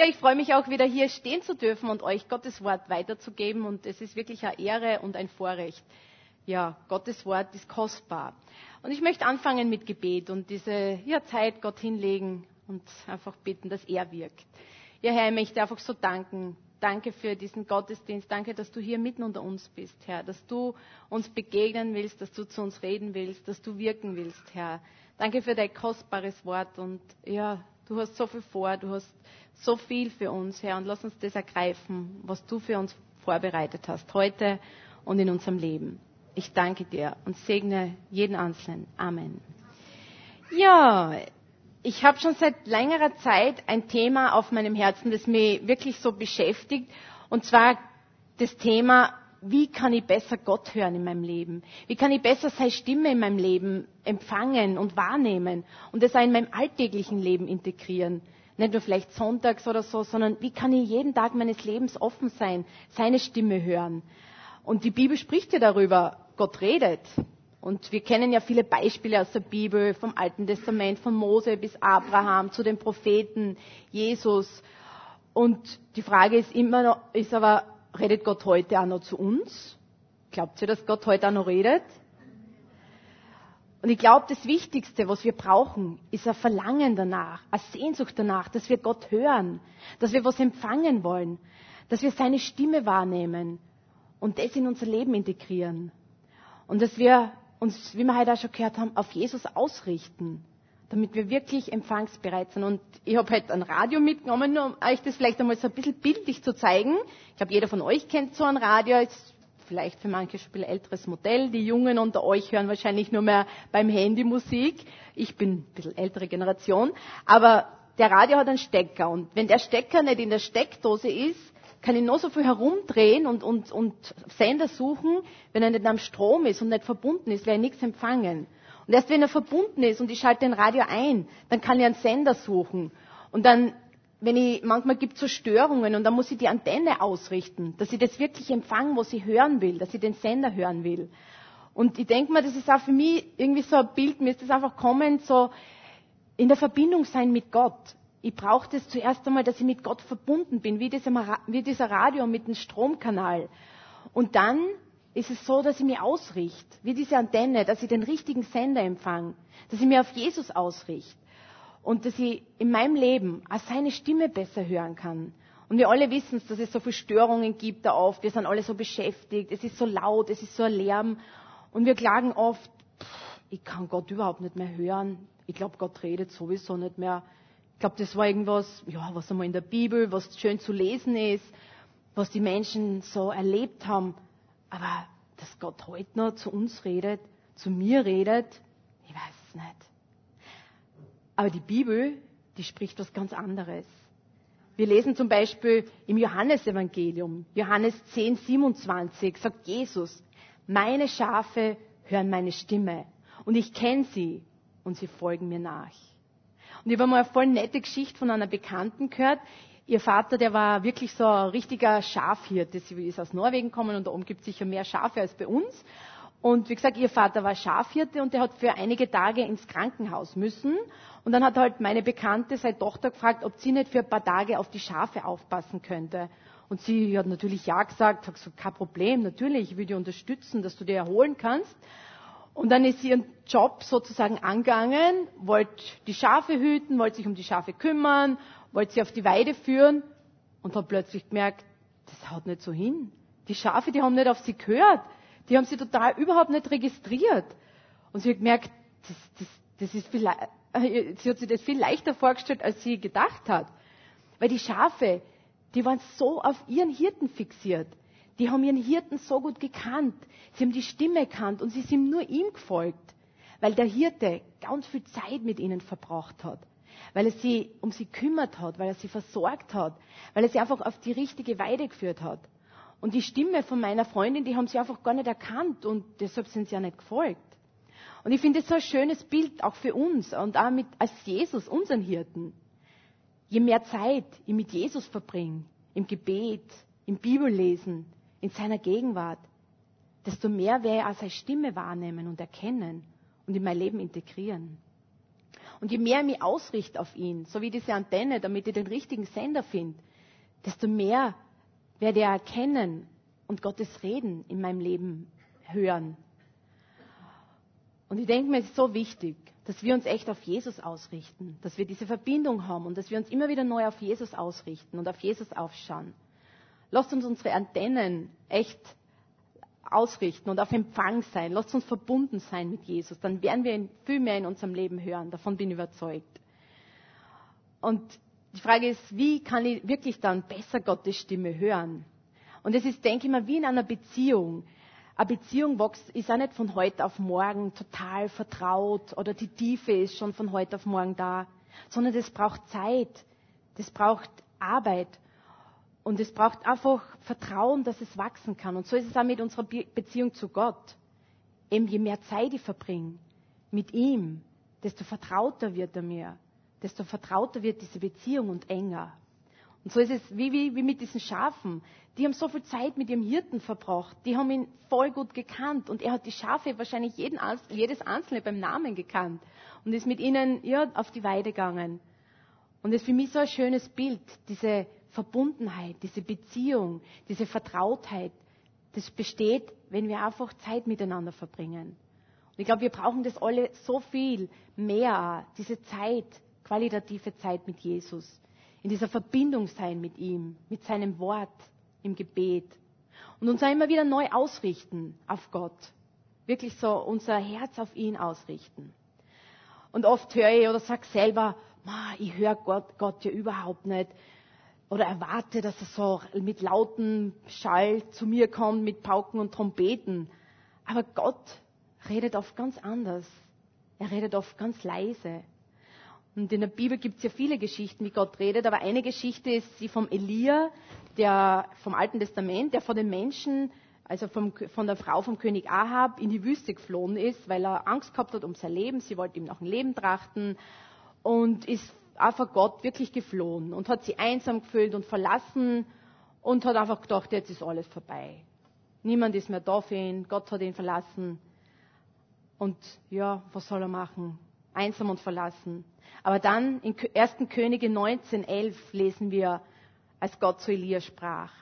Ja, ich freue mich auch wieder hier stehen zu dürfen und euch Gottes Wort weiterzugeben. Und es ist wirklich eine Ehre und ein Vorrecht. Ja, Gottes Wort ist kostbar. Und ich möchte anfangen mit Gebet und diese ja, Zeit Gott hinlegen und einfach bitten, dass er wirkt. Ja, Herr, ich möchte einfach so danken. Danke für diesen Gottesdienst. Danke, dass du hier mitten unter uns bist, Herr. Dass du uns begegnen willst, dass du zu uns reden willst, dass du wirken willst, Herr. Danke für dein kostbares Wort und ja, du hast so viel vor, du hast so viel für uns, Herr, und lass uns das ergreifen, was du für uns vorbereitet hast, heute und in unserem Leben. Ich danke dir und segne jeden Einzelnen. Amen. Ja, ich habe schon seit längerer Zeit ein Thema auf meinem Herzen, das mich wirklich so beschäftigt, und zwar das Thema, wie kann ich besser Gott hören in meinem Leben? Wie kann ich besser seine Stimme in meinem Leben empfangen und wahrnehmen und das auch in meinem alltäglichen Leben integrieren? nicht nur vielleicht sonntags oder so, sondern wie kann ich jeden Tag meines Lebens offen sein, seine Stimme hören. Und die Bibel spricht ja darüber, Gott redet. Und wir kennen ja viele Beispiele aus der Bibel, vom Alten Testament, von Mose bis Abraham, zu den Propheten, Jesus. Und die Frage ist immer noch, ist aber, redet Gott heute auch noch zu uns? Glaubt ihr, dass Gott heute auch noch redet? Und ich glaube, das Wichtigste, was wir brauchen, ist ein Verlangen danach, eine Sehnsucht danach, dass wir Gott hören, dass wir was empfangen wollen, dass wir seine Stimme wahrnehmen und das in unser Leben integrieren. Und dass wir uns, wie wir heute auch schon gehört haben, auf Jesus ausrichten, damit wir wirklich empfangsbereit sind. Und ich habe heute ein Radio mitgenommen, um euch das vielleicht einmal so ein bisschen bildlich zu zeigen. Ich glaube, jeder von euch kennt so ein Radio. Es vielleicht für manche schon ein älteres Modell. Die Jungen unter euch hören wahrscheinlich nur mehr beim Handy Musik. Ich bin ein bisschen ältere Generation. Aber der Radio hat einen Stecker. Und wenn der Stecker nicht in der Steckdose ist, kann ich nur so viel herumdrehen und, und, und Sender suchen. Wenn er nicht am Strom ist und nicht verbunden ist, werde ich nichts empfangen. Und erst wenn er verbunden ist und ich schalte den Radio ein, dann kann ich einen Sender suchen. Und dann wenn ich, manchmal gibt es so Störungen und dann muss ich die Antenne ausrichten, dass ich das wirklich empfangen, was ich hören will, dass ich den Sender hören will. Und ich denke mal, das ist auch für mich irgendwie so ein Bild, mir ist das einfach kommen, so in der Verbindung sein mit Gott. Ich brauche das zuerst einmal, dass ich mit Gott verbunden bin, wie dieser, wie dieser Radio mit dem Stromkanal. Und dann ist es so, dass ich mich ausrichte, wie diese Antenne, dass ich den richtigen Sender empfange, dass ich mich auf Jesus ausrichte und dass ich in meinem Leben auch seine Stimme besser hören kann. Und wir alle wissen dass es so viele Störungen gibt da oft. Wir sind alle so beschäftigt. Es ist so laut, es ist so ein Lärm. Und wir klagen oft, ich kann Gott überhaupt nicht mehr hören. Ich glaube, Gott redet sowieso nicht mehr. Ich glaube, das war irgendwas, ja, was einmal in der Bibel, was schön zu lesen ist, was die Menschen so erlebt haben. Aber dass Gott heute noch zu uns redet, zu mir redet, ich weiß es nicht. Aber die Bibel, die spricht was ganz anderes. Wir lesen zum Beispiel im Johannesevangelium, Johannes 10, 27, sagt Jesus, meine Schafe hören meine Stimme und ich kenne sie und sie folgen mir nach. Und ich habe mal eine voll nette Geschichte von einer Bekannten gehört. Ihr Vater, der war wirklich so ein richtiger Schafhirte. Sie ist aus Norwegen gekommen und da oben gibt es sicher mehr Schafe als bei uns. Und wie gesagt, ihr Vater war Schafhirte und der hat für einige Tage ins Krankenhaus müssen. Und dann hat halt meine Bekannte seine Tochter gefragt, ob sie nicht für ein paar Tage auf die Schafe aufpassen könnte. Und sie hat natürlich ja gesagt, hat gesagt, kein Problem, natürlich, ich will dich unterstützen, dass du dir erholen kannst. Und dann ist sie ihren Job sozusagen angegangen, wollte die Schafe hüten, wollte sich um die Schafe kümmern, wollte sie auf die Weide führen und hat plötzlich gemerkt, das haut nicht so hin. Die Schafe, die haben nicht auf sie gehört. Die haben sie total überhaupt nicht registriert. Und sie hat gemerkt, das, das, das ist viel, äh, sie hat sich das viel leichter vorgestellt, als sie gedacht hat. Weil die Schafe, die waren so auf ihren Hirten fixiert. Die haben ihren Hirten so gut gekannt. Sie haben die Stimme gekannt und sie sind nur ihm gefolgt. Weil der Hirte ganz viel Zeit mit ihnen verbracht hat. Weil er sie um sie kümmert hat, weil er sie versorgt hat, weil er sie einfach auf die richtige Weide geführt hat. Und die Stimme von meiner Freundin, die haben sie einfach gar nicht erkannt und deshalb sind sie ja nicht gefolgt. Und ich finde es so ein schönes Bild auch für uns und auch mit, als Jesus, unseren Hirten. Je mehr Zeit ich mit Jesus verbringe, im Gebet, im Bibellesen, in seiner Gegenwart, desto mehr werde ich auch seine Stimme wahrnehmen und erkennen und in mein Leben integrieren. Und je mehr ich mich ausrichte auf ihn, so wie diese Antenne, damit ich den richtigen Sender finde, desto mehr werde ich erkennen und Gottes Reden in meinem Leben hören. Und ich denke mir, es ist so wichtig, dass wir uns echt auf Jesus ausrichten, dass wir diese Verbindung haben und dass wir uns immer wieder neu auf Jesus ausrichten und auf Jesus aufschauen. Lasst uns unsere Antennen echt ausrichten und auf Empfang sein. Lasst uns verbunden sein mit Jesus. Dann werden wir viel mehr in unserem Leben hören. Davon bin ich überzeugt. Und die Frage ist, wie kann ich wirklich dann besser Gottes Stimme hören? Und es ist, denke ich mal, wie in einer Beziehung. Eine Beziehung wächst, ist auch nicht von heute auf morgen total vertraut oder die Tiefe ist schon von heute auf morgen da, sondern das braucht Zeit, das braucht Arbeit und es braucht einfach Vertrauen, dass es wachsen kann. Und so ist es auch mit unserer Beziehung zu Gott. Eben je mehr Zeit ich verbringe mit ihm, desto vertrauter wird er mir, desto vertrauter wird diese Beziehung und enger. Und so ist es wie, wie, wie mit diesen Schafen. Die haben so viel Zeit mit ihrem Hirten verbracht. Die haben ihn voll gut gekannt. Und er hat die Schafe wahrscheinlich jeden, jedes Einzelne beim Namen gekannt. Und ist mit ihnen ja, auf die Weide gegangen. Und das ist für mich so ein schönes Bild. Diese Verbundenheit, diese Beziehung, diese Vertrautheit. Das besteht, wenn wir einfach Zeit miteinander verbringen. Und ich glaube, wir brauchen das alle so viel mehr. Diese Zeit, qualitative Zeit mit Jesus in dieser Verbindung sein mit ihm, mit seinem Wort im Gebet und uns auch immer wieder neu ausrichten auf Gott. Wirklich so unser Herz auf ihn ausrichten. Und oft höre ich oder sage selber, ich höre Gott, Gott ja überhaupt nicht. Oder erwarte, dass er so mit lautem Schall zu mir kommt, mit Pauken und Trompeten. Aber Gott redet oft ganz anders. Er redet oft ganz leise. Und in der Bibel gibt es ja viele Geschichten, wie Gott redet, aber eine Geschichte ist die vom Elia, der vom Alten Testament, der vor den Menschen, also vom, von der Frau vom König Ahab in die Wüste geflohen ist, weil er Angst gehabt hat um sein Leben. Sie wollte ihm nach dem Leben trachten und ist einfach Gott wirklich geflohen und hat sie einsam gefühlt und verlassen und hat einfach gedacht, jetzt ist alles vorbei. Niemand ist mehr da für ihn, Gott hat ihn verlassen. Und ja, was soll er machen? Einsam und verlassen. Aber dann in 1. Könige 19.11 lesen wir, als Gott zu Elia sprach.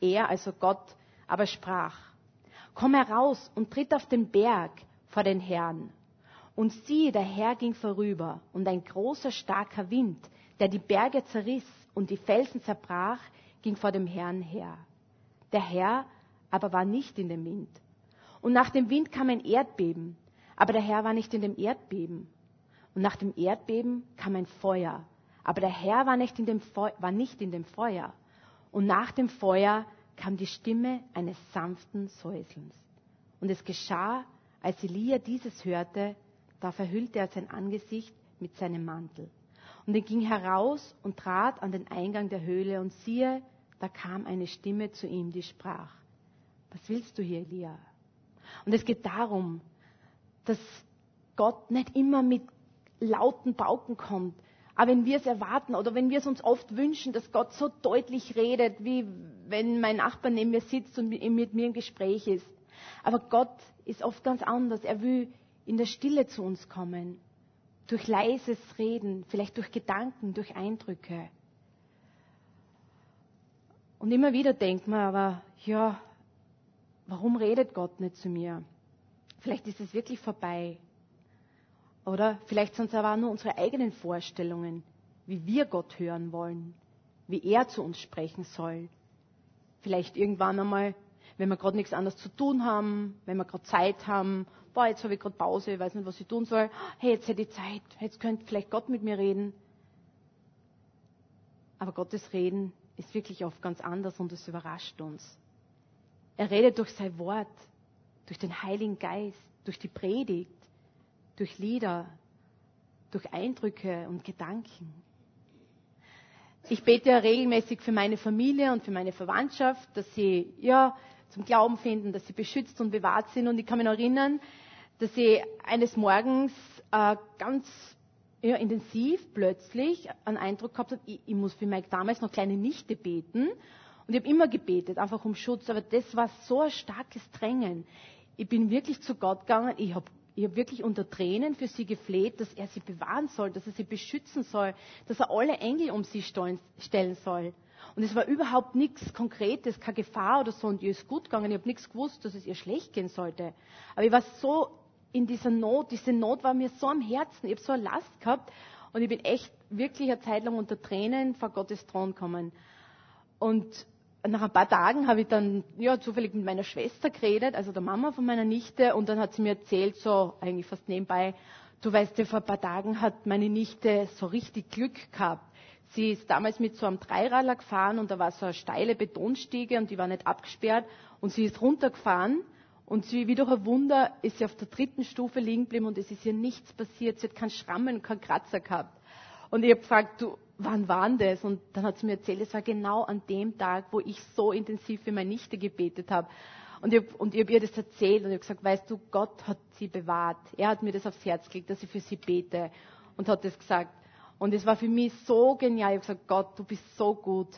Er, also Gott, aber sprach, komm heraus und tritt auf den Berg vor den Herrn. Und siehe, der Herr ging vorüber, und ein großer, starker Wind, der die Berge zerriss und die Felsen zerbrach, ging vor dem Herrn her. Der Herr aber war nicht in dem Wind. Und nach dem Wind kam ein Erdbeben, aber der Herr war nicht in dem Erdbeben. Und nach dem Erdbeben kam ein Feuer. Aber der Herr war nicht in dem, Feu war nicht in dem Feuer. Und nach dem Feuer kam die Stimme eines sanften Säuselns. Und es geschah, als Elia dieses hörte, da verhüllte er sein Angesicht mit seinem Mantel. Und er ging heraus und trat an den Eingang der Höhle und siehe, da kam eine Stimme zu ihm, die sprach, was willst du hier, Elia? Und es geht darum, dass Gott nicht immer mit lauten Pauken kommt. Aber wenn wir es erwarten oder wenn wir es uns oft wünschen, dass Gott so deutlich redet, wie wenn mein Nachbar neben mir sitzt und mit mir im Gespräch ist. Aber Gott ist oft ganz anders. Er will in der Stille zu uns kommen. Durch leises Reden, vielleicht durch Gedanken, durch Eindrücke. Und immer wieder denkt man aber, ja, warum redet Gott nicht zu mir? Vielleicht ist es wirklich vorbei. Oder vielleicht sind es aber nur unsere eigenen Vorstellungen, wie wir Gott hören wollen, wie er zu uns sprechen soll. Vielleicht irgendwann einmal, wenn wir gerade nichts anderes zu tun haben, wenn wir gerade Zeit haben, boah, jetzt habe ich gerade Pause, ich weiß nicht, was ich tun soll, hey, jetzt hätte ich Zeit, jetzt könnte vielleicht Gott mit mir reden. Aber Gottes Reden ist wirklich oft ganz anders und es überrascht uns. Er redet durch sein Wort, durch den Heiligen Geist, durch die Predigt durch Lieder, durch Eindrücke und Gedanken. Ich bete ja regelmäßig für meine Familie und für meine Verwandtschaft, dass sie ja zum Glauben finden, dass sie beschützt und bewahrt sind. Und ich kann mich noch erinnern, dass ich eines Morgens äh, ganz ja, intensiv plötzlich einen Eindruck gehabt habe, ich, ich muss für meine damals noch kleine Nichte beten. Und ich habe immer gebetet, einfach um Schutz. Aber das war so ein starkes Drängen. Ich bin wirklich zu Gott gegangen. Ich habe ich habe wirklich unter Tränen für sie gefleht, dass er sie bewahren soll, dass er sie beschützen soll, dass er alle Engel um sie stellen soll. Und es war überhaupt nichts Konkretes, keine Gefahr oder so. Und ihr ist gut gegangen. Ich habe nichts gewusst, dass es ihr schlecht gehen sollte. Aber ich war so in dieser Not. Diese Not war mir so am Herzen. Ich habe so eine Last gehabt. Und ich bin echt wirklich eine Zeit lang unter Tränen vor Gottes Thron gekommen. Und nach ein paar Tagen habe ich dann ja, zufällig mit meiner Schwester geredet, also der Mama von meiner Nichte. Und dann hat sie mir erzählt, so eigentlich fast nebenbei, du weißt ja, vor ein paar Tagen hat meine Nichte so richtig Glück gehabt. Sie ist damals mit so einem Dreiradler gefahren und da war so eine steile Betonstiege und die war nicht abgesperrt und sie ist runtergefahren und sie, wie durch ein Wunder, ist sie auf der dritten Stufe liegen geblieben und es ist ihr nichts passiert. Sie hat keinen Schrammen, keinen Kratzer gehabt. Und ich habe gefragt, du, wann war denn das? Und dann hat sie mir erzählt, es war genau an dem Tag, wo ich so intensiv für meine Nichte gebetet habe. Und ich, und ich habe ihr das erzählt und ich habe gesagt, weißt du, Gott hat sie bewahrt. Er hat mir das aufs Herz gelegt, dass ich für sie bete. Und hat das gesagt. Und es war für mich so genial. Ich habe gesagt, Gott, du bist so gut.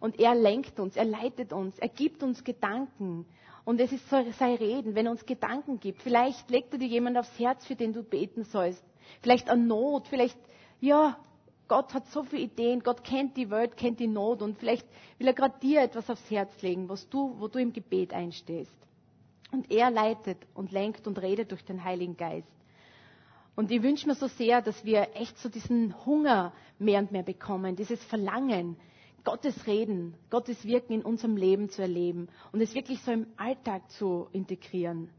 Und er lenkt uns, er leitet uns, er gibt uns Gedanken. Und es ist so sein Reden, wenn er uns Gedanken gibt. Vielleicht legt er dir jemand aufs Herz, für den du beten sollst. Vielleicht an Not, vielleicht, ja, Gott hat so viele Ideen, Gott kennt die Welt, kennt die Not und vielleicht will er gerade dir etwas aufs Herz legen, was du, wo du im Gebet einstehst. Und er leitet und lenkt und redet durch den Heiligen Geist. Und ich wünsche mir so sehr, dass wir echt so diesen Hunger mehr und mehr bekommen, dieses Verlangen, Gottes Reden, Gottes Wirken in unserem Leben zu erleben und es wirklich so im Alltag zu integrieren.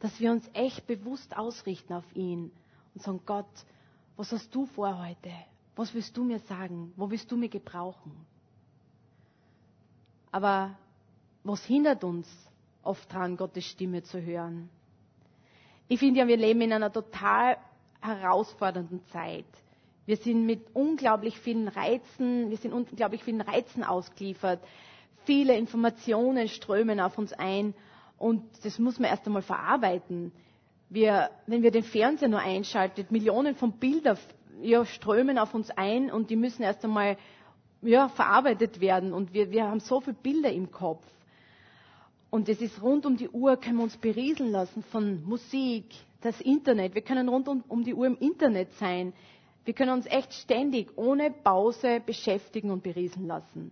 Dass wir uns echt bewusst ausrichten auf ihn und sagen, Gott, was hast du vor heute? Was willst du mir sagen? Wo willst du mir gebrauchen? Aber was hindert uns oft daran, Gottes Stimme zu hören? Ich finde ja, wir leben in einer total herausfordernden Zeit. Wir sind mit unglaublich vielen Reizen, wir sind unglaublich vielen Reizen ausgeliefert. Viele Informationen strömen auf uns ein und das muss man erst einmal verarbeiten. Wir, wenn wir den Fernseher nur einschalten, Millionen von Bildern ja, strömen auf uns ein und die müssen erst einmal ja, verarbeitet werden und wir, wir haben so viele Bilder im Kopf. Und es ist rund um die Uhr, können wir uns berieseln lassen von Musik, das Internet. Wir können rund um, um die Uhr im Internet sein. Wir können uns echt ständig ohne Pause beschäftigen und berieseln lassen.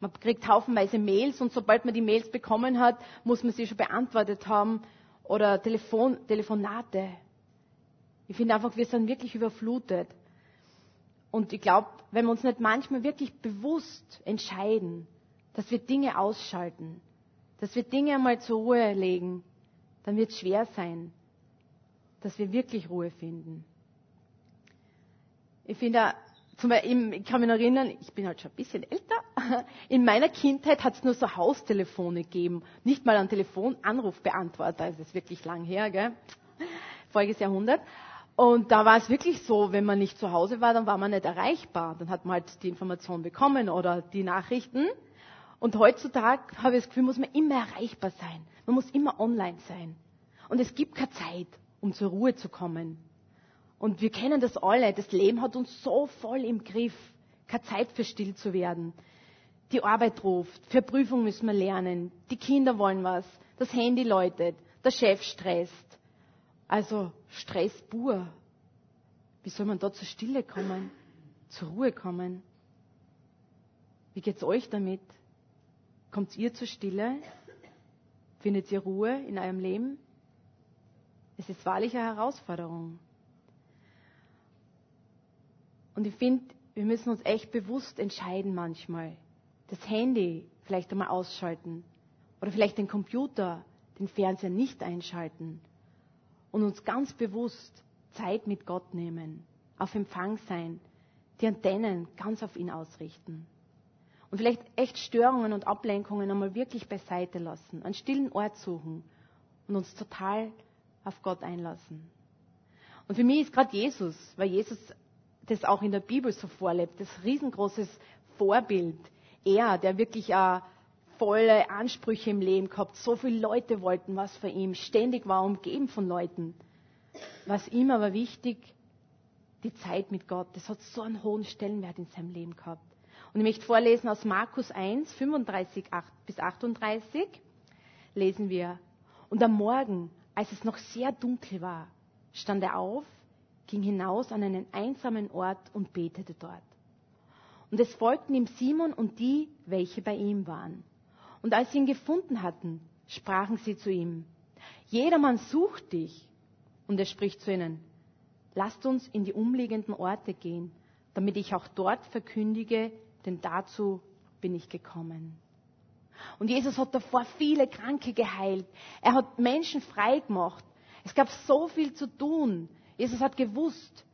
Man kriegt haufenweise Mails und sobald man die Mails bekommen hat, muss man sie schon beantwortet haben oder Telefon, Telefonate. Ich finde einfach, wir sind wirklich überflutet. Und ich glaube, wenn wir uns nicht manchmal wirklich bewusst entscheiden, dass wir Dinge ausschalten, dass wir Dinge einmal zur Ruhe legen, dann wird es schwer sein, dass wir wirklich Ruhe finden. Ich finde, ich kann mich noch erinnern, ich bin halt schon ein bisschen älter. In meiner Kindheit hat es nur so Haustelefone gegeben, nicht mal einen Telefonanrufbeantworter. Das ist wirklich lang her, gell? Voriges Jahrhundert. Und da war es wirklich so, wenn man nicht zu Hause war, dann war man nicht erreichbar. Dann hat man halt die Information bekommen oder die Nachrichten. Und heutzutage habe ich das Gefühl, muss man immer erreichbar sein. Man muss immer online sein. Und es gibt keine Zeit, um zur Ruhe zu kommen. Und wir kennen das alle. Das Leben hat uns so voll im Griff. Keine Zeit für still zu werden. Die Arbeit ruft. Für Prüfung müssen wir lernen. Die Kinder wollen was. Das Handy läutet. Der Chef stresst. Also Stress pur. Wie soll man da zur Stille kommen? Zur Ruhe kommen? Wie geht's euch damit? Kommt ihr zur Stille? Findet ihr Ruhe in eurem Leben? Es ist wahrlich eine Herausforderung. Und ich finde, wir müssen uns echt bewusst entscheiden manchmal. Das Handy vielleicht einmal ausschalten. Oder vielleicht den Computer, den Fernseher nicht einschalten. Und uns ganz bewusst Zeit mit Gott nehmen. Auf Empfang sein. Die Antennen ganz auf ihn ausrichten. Und vielleicht echt Störungen und Ablenkungen einmal wirklich beiseite lassen, einen stillen Ort suchen und uns total auf Gott einlassen. Und für mich ist gerade Jesus, weil Jesus das auch in der Bibel so vorlebt, das riesengroßes Vorbild. Er, der wirklich auch volle Ansprüche im Leben gehabt, so viele Leute wollten was von ihm, ständig war umgeben von Leuten. Was ihm aber wichtig, die Zeit mit Gott, das hat so einen hohen Stellenwert in seinem Leben gehabt. Und ich möchte vorlesen aus Markus 1, 35 bis 38, lesen wir. Und am Morgen, als es noch sehr dunkel war, stand er auf, ging hinaus an einen einsamen Ort und betete dort. Und es folgten ihm Simon und die, welche bei ihm waren. Und als sie ihn gefunden hatten, sprachen sie zu ihm, Jedermann sucht dich. Und er spricht zu ihnen, lasst uns in die umliegenden Orte gehen, damit ich auch dort verkündige, denn dazu bin ich gekommen. Und Jesus hat davor viele Kranke geheilt. Er hat Menschen frei gemacht. Es gab so viel zu tun. Jesus hat gewusst,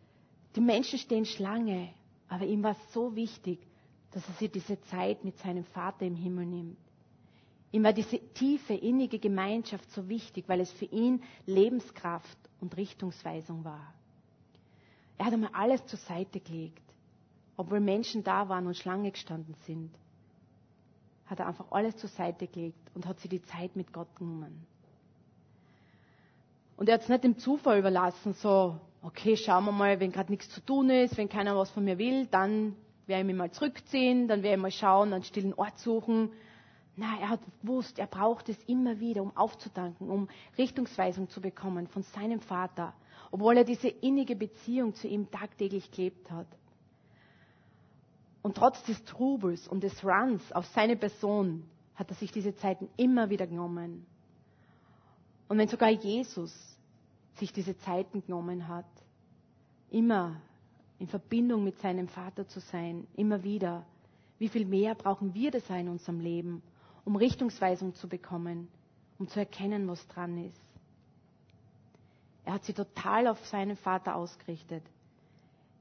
die Menschen stehen Schlange. Aber ihm war es so wichtig, dass er sich diese Zeit mit seinem Vater im Himmel nimmt. Ihm war diese tiefe, innige Gemeinschaft so wichtig, weil es für ihn Lebenskraft und Richtungsweisung war. Er hat einmal alles zur Seite gelegt, obwohl Menschen da waren und Schlange gestanden sind. Hat er einfach alles zur Seite gelegt und hat sich die Zeit mit Gott genommen. Und er hat es nicht dem Zufall überlassen, so, okay, schauen wir mal, wenn gerade nichts zu tun ist, wenn keiner was von mir will, dann werde ich mich mal zurückziehen, dann werde ich mal schauen, einen stillen Ort suchen Nein, er hat gewusst, er braucht es immer wieder, um aufzudanken, um Richtungsweisung zu bekommen von seinem Vater, obwohl er diese innige Beziehung zu ihm tagtäglich gelebt hat. Und trotz des Trubels und des Runs auf seine Person hat er sich diese Zeiten immer wieder genommen. Und wenn sogar Jesus sich diese Zeiten genommen hat, immer in Verbindung mit seinem Vater zu sein, immer wieder, wie viel mehr brauchen wir das in unserem Leben, um Richtungsweisung zu bekommen, um zu erkennen, was dran ist. Er hat sie total auf seinen Vater ausgerichtet.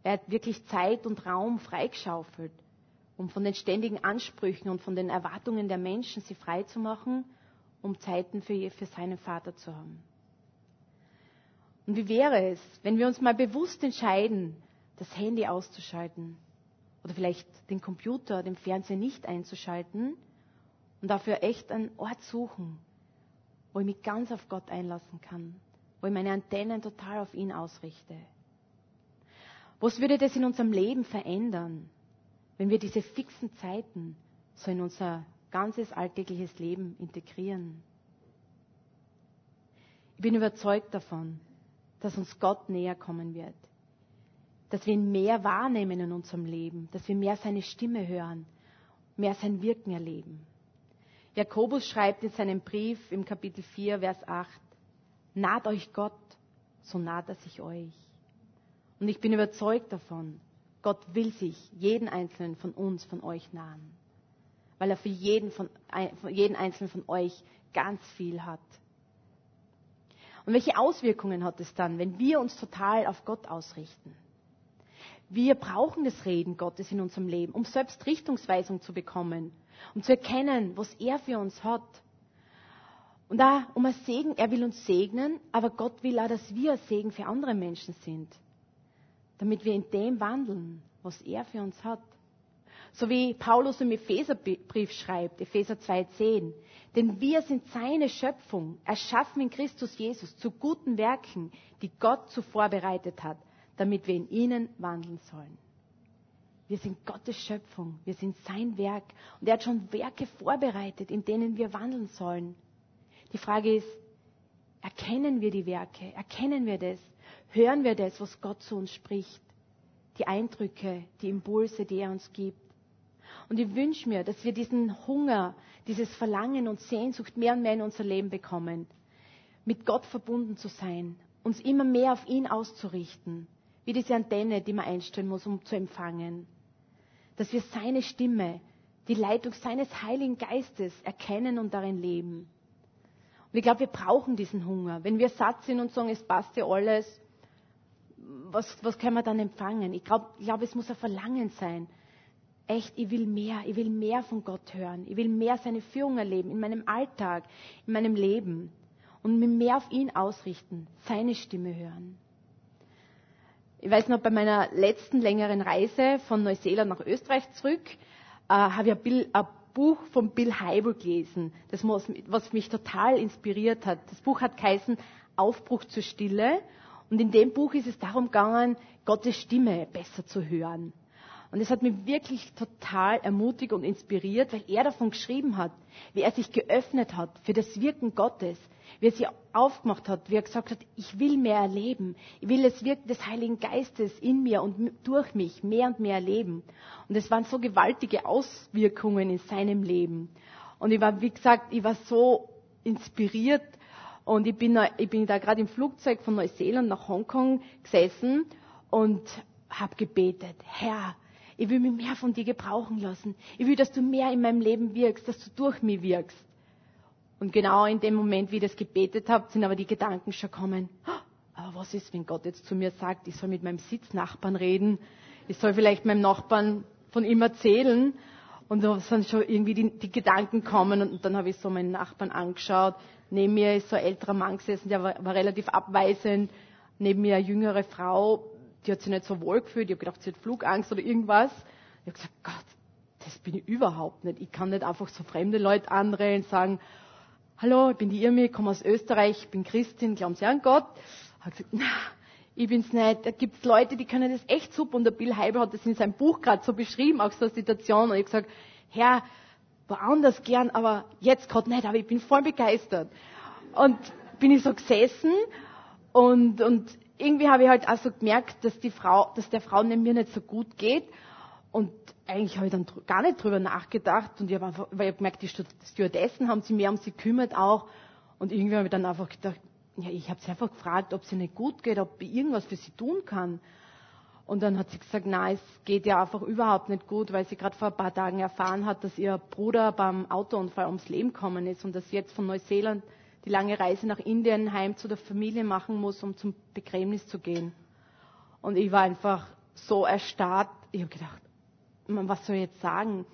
Er hat wirklich Zeit und Raum freigeschaufelt, um von den ständigen Ansprüchen und von den Erwartungen der Menschen sie frei zu machen, um Zeiten für, für seinen Vater zu haben. Und wie wäre es, wenn wir uns mal bewusst entscheiden, das Handy auszuschalten oder vielleicht den Computer, den Fernseher nicht einzuschalten und dafür echt einen Ort suchen, wo ich mich ganz auf Gott einlassen kann, wo ich meine Antennen total auf ihn ausrichte. Was würde das in unserem Leben verändern, wenn wir diese fixen Zeiten so in unser ganzes alltägliches Leben integrieren? Ich bin überzeugt davon, dass uns Gott näher kommen wird, dass wir ihn mehr wahrnehmen in unserem Leben, dass wir mehr seine Stimme hören, mehr sein Wirken erleben. Jakobus schreibt in seinem Brief im Kapitel 4, Vers 8, naht euch Gott, so naht er sich euch. Und ich bin überzeugt davon, Gott will sich jeden einzelnen von uns, von euch nahen, weil er für jeden, von, jeden einzelnen von euch ganz viel hat. Und welche Auswirkungen hat es dann, wenn wir uns total auf Gott ausrichten? Wir brauchen das Reden Gottes in unserem Leben, um selbst Richtungsweisung zu bekommen, um zu erkennen, was er für uns hat. Und da, um ein Segen, er will uns segnen, aber Gott will auch, dass wir ein Segen für andere Menschen sind. Damit wir in dem wandeln, was er für uns hat. So wie Paulus im Epheserbrief schreibt, Epheser 2,10. Denn wir sind seine Schöpfung, erschaffen in Christus Jesus zu guten Werken, die Gott zuvor bereitet hat, damit wir in ihnen wandeln sollen. Wir sind Gottes Schöpfung, wir sind sein Werk. Und er hat schon Werke vorbereitet, in denen wir wandeln sollen. Die Frage ist, erkennen wir die Werke, erkennen wir das, hören wir das, was Gott zu uns spricht, die Eindrücke, die Impulse, die er uns gibt. Und ich wünsche mir, dass wir diesen Hunger, dieses Verlangen und Sehnsucht mehr und mehr in unser Leben bekommen, mit Gott verbunden zu sein, uns immer mehr auf ihn auszurichten, wie diese Antenne, die man einstellen muss, um zu empfangen dass wir seine Stimme, die Leitung seines Heiligen Geistes erkennen und darin leben. Und ich glaube, wir brauchen diesen Hunger. Wenn wir satt sind und sagen, es passt ja alles, was, was können wir dann empfangen? Ich glaube, ich glaub, es muss ein Verlangen sein. Echt, ich will mehr, ich will mehr von Gott hören. Ich will mehr seine Führung erleben in meinem Alltag, in meinem Leben. Und mich mehr auf ihn ausrichten, seine Stimme hören. Ich weiß noch, bei meiner letzten längeren Reise von Neuseeland nach Österreich zurück, äh, habe ich ein, Bill, ein, Buch von Bill Hybel gelesen, das, was mich total inspiriert hat. Das Buch hat geheißen Aufbruch zur Stille. Und in dem Buch ist es darum gegangen, Gottes Stimme besser zu hören. Und es hat mich wirklich total ermutigt und inspiriert, weil er davon geschrieben hat, wie er sich geöffnet hat für das Wirken Gottes, wie er sich aufgemacht hat, wie er gesagt hat, ich will mehr erleben, ich will das Wirken des Heiligen Geistes in mir und durch mich mehr und mehr erleben. Und es waren so gewaltige Auswirkungen in seinem Leben. Und ich war, wie gesagt, ich war so inspiriert und ich bin, ich bin da gerade im Flugzeug von Neuseeland nach Hongkong gesessen und habe gebetet, Herr, ich will mich mehr von dir gebrauchen lassen. Ich will, dass du mehr in meinem Leben wirkst, dass du durch mich wirkst. Und genau in dem Moment, wie ich das gebetet habe, sind aber die Gedanken schon kommen. Aber was ist, wenn Gott jetzt zu mir sagt, ich soll mit meinem Sitznachbarn reden? Ich soll vielleicht meinem Nachbarn von ihm erzählen? Und da sind schon irgendwie die, die Gedanken kommen. Und dann habe ich so meinen Nachbarn angeschaut. Neben mir ist so ein älterer Mann gesessen, der war, war relativ abweisend. Neben mir eine jüngere Frau, die hat sich nicht so wohl gefühlt. Ich habe gedacht, sie hat Flugangst oder irgendwas. Ich habe gesagt, Gott, das bin ich überhaupt nicht. Ich kann nicht einfach so fremde Leute anreden und sagen, hallo, ich bin die Irmi, komme aus Österreich, ich bin Christin, glauben Sie an Gott? Ich habe gesagt, na, ich bin's nicht. Da gibt's Leute, die können das echt super. Und der Bill Heibel hat das in seinem Buch gerade so beschrieben, auch so eine Situation. Und ich habe gesagt, Herr, woanders gern, aber jetzt gerade nicht, aber ich bin voll begeistert. Und bin ich so gesessen und, und irgendwie habe ich halt auch so gemerkt, dass die Frau, dass der Frau neben mir nicht so gut geht. Und eigentlich habe ich dann gar nicht drüber nachgedacht. Und ich habe einfach, weil ich gemerkt, die Stewardessen haben sich mehr um sie gekümmert auch. Und irgendwie habe ich dann einfach gedacht, ja, ich habe sie einfach gefragt, ob sie nicht gut geht, ob ich irgendwas für sie tun kann. Und dann hat sie gesagt, nein, es geht ja einfach überhaupt nicht gut, weil sie gerade vor ein paar Tagen erfahren hat, dass ihr Bruder beim Autounfall ums Leben gekommen ist und dass sie jetzt von Neuseeland die lange Reise nach Indien heim zu der Familie machen muss, um zum Begräbnis zu gehen. Und ich war einfach so erstarrt. Ich habe gedacht, was soll ich jetzt sagen?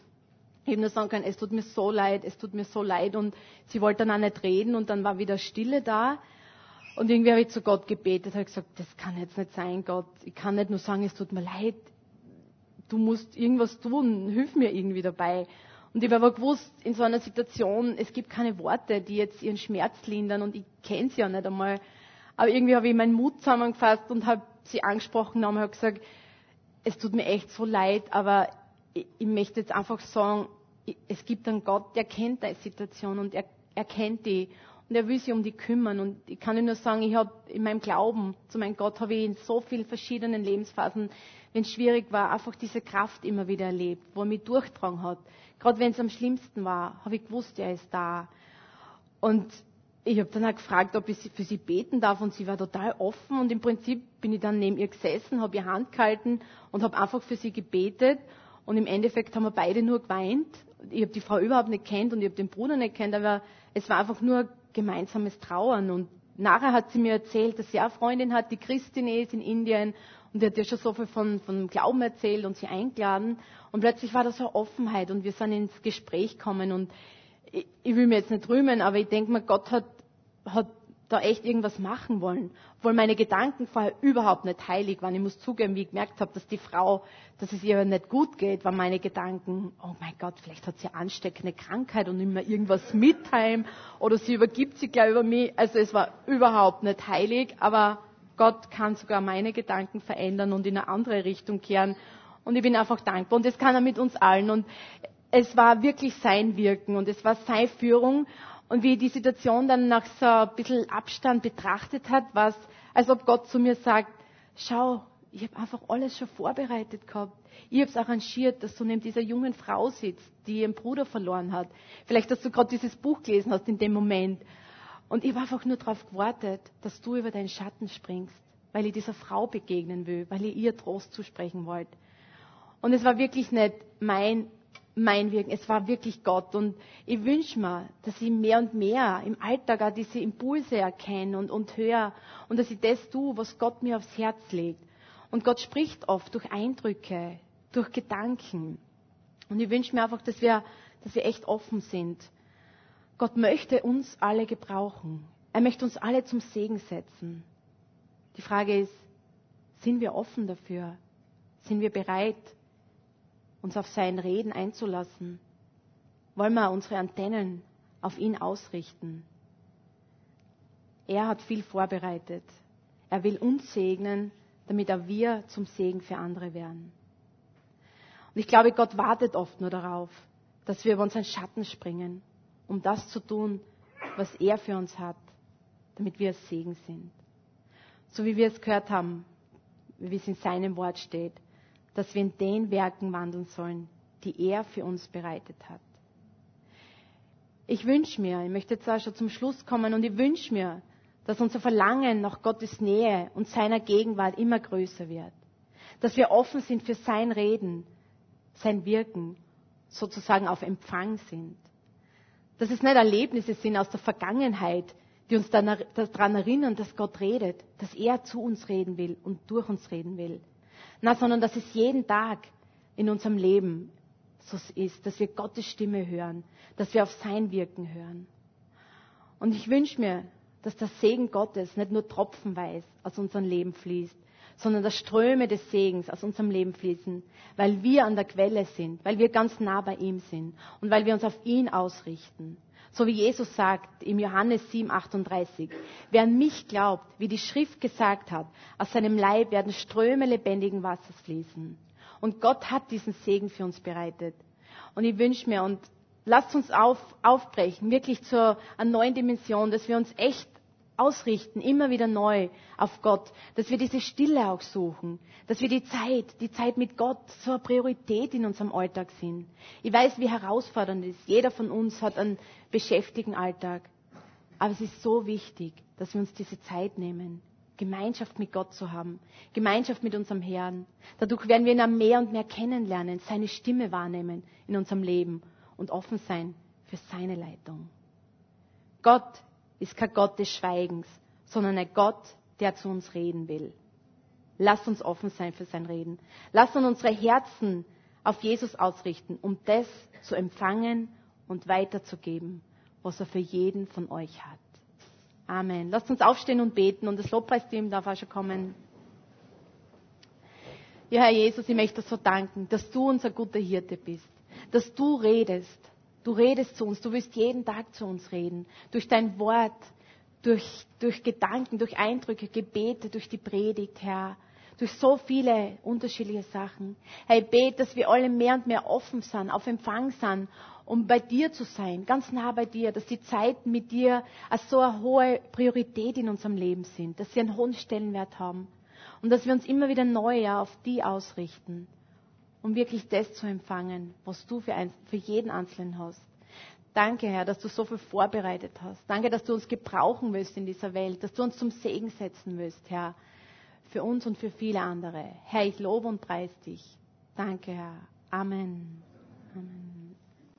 Ich habe nur sagen können, es tut mir so leid, es tut mir so leid. Und sie wollte dann auch nicht reden und dann war wieder Stille da. Und irgendwie habe ich zu Gott gebetet, habe gesagt, das kann jetzt nicht sein, Gott. Ich kann nicht nur sagen, es tut mir leid. Du musst irgendwas tun, hilf mir irgendwie dabei. Und ich habe aber gewusst, in so einer Situation, es gibt keine Worte, die jetzt ihren Schmerz lindern und ich kenne sie ja nicht einmal. Aber irgendwie habe ich meinen Mut zusammengefasst und habe sie angesprochen und habe gesagt, es tut mir echt so leid, aber ich, ich möchte jetzt einfach sagen, es gibt einen Gott, der kennt deine Situation und er, er kennt die und er will sich um die kümmern. Und ich kann nur sagen, ich habe in meinem Glauben zu meinem Gott habe ich in so vielen verschiedenen Lebensphasen, wenn es schwierig war, einfach diese Kraft immer wieder erlebt, wo er mich durchtragen hat. Gerade wenn es am schlimmsten war, habe ich gewusst, er ist da. Und ich habe dann auch gefragt, ob ich für sie beten darf und sie war total offen und im Prinzip bin ich dann neben ihr gesessen, habe ihr Hand gehalten und habe einfach für sie gebetet und im Endeffekt haben wir beide nur geweint. Ich habe die Frau überhaupt nicht kennt und ich habe den Bruder nicht kennt, aber es war einfach nur gemeinsames Trauern und nachher hat sie mir erzählt, dass sie eine Freundin hat, die Christin ist in Indien und die hat ja schon so viel von, von Glauben erzählt und sie eingeladen. Und plötzlich war da so eine Offenheit und wir sind ins Gespräch gekommen. Und ich, ich will mir jetzt nicht rühmen, aber ich denke mir, Gott hat, hat da echt irgendwas machen wollen. Obwohl meine Gedanken vorher überhaupt nicht heilig waren. Ich muss zugeben, wie ich gemerkt habe, dass die Frau, dass es ihr nicht gut geht, waren meine Gedanken, oh mein Gott, vielleicht hat sie ansteckende Krankheit und immer irgendwas mit heim oder sie übergibt sich gleich über mich. Also es war überhaupt nicht heilig, aber Gott kann sogar meine Gedanken verändern und in eine andere Richtung kehren. Und ich bin einfach dankbar. Und das kann er mit uns allen. Und es war wirklich sein Wirken und es war seine Führung. Und wie die Situation dann nach so ein bisschen Abstand betrachtet hat, war es, als ob Gott zu mir sagt, schau, ich habe einfach alles schon vorbereitet gehabt. Ich habe es arrangiert, dass du neben dieser jungen Frau sitzt, die ihren Bruder verloren hat. Vielleicht, dass du gerade dieses Buch gelesen hast in dem Moment. Und ich habe einfach nur darauf gewartet, dass du über deinen Schatten springst, weil ich dieser Frau begegnen will, weil ich ihr Trost zusprechen wollte. Und es war wirklich nicht mein, mein Wirken, es war wirklich Gott. Und ich wünsche mir, dass ich mehr und mehr im Alltag auch diese Impulse erkenne und, und höre und dass ich das tue, was Gott mir aufs Herz legt. Und Gott spricht oft durch Eindrücke, durch Gedanken. Und ich wünsche mir einfach, dass wir, dass wir echt offen sind Gott möchte uns alle gebrauchen. Er möchte uns alle zum Segen setzen. Die Frage ist, sind wir offen dafür? Sind wir bereit, uns auf sein Reden einzulassen? Wollen wir unsere Antennen auf ihn ausrichten? Er hat viel vorbereitet. Er will uns segnen, damit auch wir zum Segen für andere werden. Und ich glaube, Gott wartet oft nur darauf, dass wir über unseren Schatten springen, um das zu tun, was er für uns hat, damit wir Segen sind. So wie wir es gehört haben, wie es in seinem Wort steht, dass wir in den Werken wandeln sollen, die er für uns bereitet hat. Ich wünsche mir, ich möchte jetzt auch schon zum Schluss kommen und ich wünsche mir, dass unser Verlangen nach Gottes Nähe und seiner Gegenwart immer größer wird. Dass wir offen sind für sein Reden, sein Wirken, sozusagen auf Empfang sind. Dass es nicht Erlebnisse sind aus der Vergangenheit, die uns daran erinnern, dass Gott redet, dass er zu uns reden will und durch uns reden will. Na, sondern dass es jeden Tag in unserem Leben so ist, dass wir Gottes Stimme hören, dass wir auf sein Wirken hören. Und ich wünsche mir, dass der Segen Gottes nicht nur tropfenweise aus unserem Leben fließt, sondern dass Ströme des Segens aus unserem Leben fließen, weil wir an der Quelle sind, weil wir ganz nah bei ihm sind und weil wir uns auf ihn ausrichten. So wie Jesus sagt im Johannes 7, 38, wer an mich glaubt, wie die Schrift gesagt hat, aus seinem Leib werden Ströme lebendigen Wassers fließen. Und Gott hat diesen Segen für uns bereitet. Und ich wünsche mir, und lasst uns auf, aufbrechen, wirklich zur einer neuen Dimension, dass wir uns echt ausrichten, immer wieder neu auf Gott, dass wir diese Stille auch suchen, dass wir die Zeit, die Zeit mit Gott eine Priorität in unserem Alltag sind. Ich weiß, wie herausfordernd es ist. Jeder von uns hat einen beschäftigten Alltag. Aber es ist so wichtig, dass wir uns diese Zeit nehmen, Gemeinschaft mit Gott zu haben, Gemeinschaft mit unserem Herrn. Dadurch werden wir ihn mehr und mehr kennenlernen, seine Stimme wahrnehmen in unserem Leben und offen sein für seine Leitung. Gott ist kein Gott des Schweigens, sondern ein Gott, der zu uns reden will. Lass uns offen sein für sein Reden. Lass uns unsere Herzen auf Jesus ausrichten, um das zu empfangen und weiterzugeben, was er für jeden von euch hat. Amen. Lasst uns aufstehen und beten und das Lobpreisteam darf auch schon kommen. Ja, Herr Jesus, ich möchte dir so danken, dass du unser guter Hirte bist, dass du redest, Du redest zu uns, du willst jeden Tag zu uns reden. Durch dein Wort, durch, durch Gedanken, durch Eindrücke, Gebete, durch die Predigt, Herr. Durch so viele unterschiedliche Sachen. Herr, ich bete, dass wir alle mehr und mehr offen sind, auf Empfang sind, um bei dir zu sein, ganz nah bei dir, dass die Zeiten mit dir als so eine hohe Priorität in unserem Leben sind, dass sie einen hohen Stellenwert haben und dass wir uns immer wieder neu auf die ausrichten um wirklich das zu empfangen, was du für, ein, für jeden Einzelnen hast. Danke, Herr, dass du so viel vorbereitet hast. Danke, dass du uns gebrauchen willst in dieser Welt, dass du uns zum Segen setzen willst, Herr, für uns und für viele andere. Herr, ich lobe und preise dich. Danke, Herr. Amen. Amen.